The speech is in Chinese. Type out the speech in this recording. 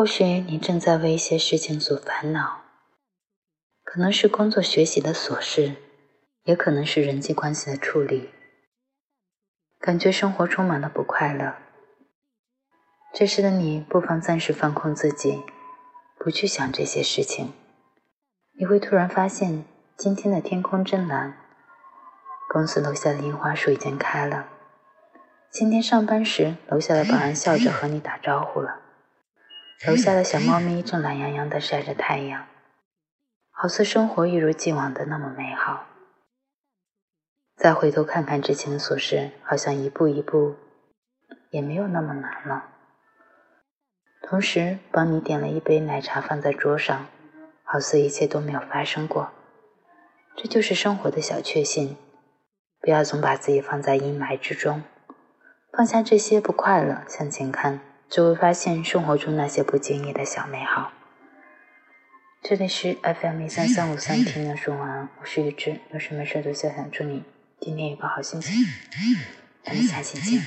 或许你正在为一些事情所烦恼，可能是工作学习的琐事，也可能是人际关系的处理，感觉生活充满了不快乐。这时的你不妨暂时放空自己，不去想这些事情，你会突然发现今天的天空真蓝，公司楼下的樱花树已经开了。今天上班时，楼下的保安笑着和你打招呼了。楼下的小猫咪正懒洋洋地晒着太阳，好似生活一如既往的那么美好。再回头看看之前的琐事，好像一步一步也没有那么难了。同时，帮你点了一杯奶茶放在桌上，好似一切都没有发生过。这就是生活的小确幸。不要总把自己放在阴霾之中。放下这些不快乐，向前看，就会发现生活中那些不经意的小美好。这里是 FM 一三三五三，听的说晚安，我是雨之，有什么事都想想祝你今天有个好心情。咱们下期见。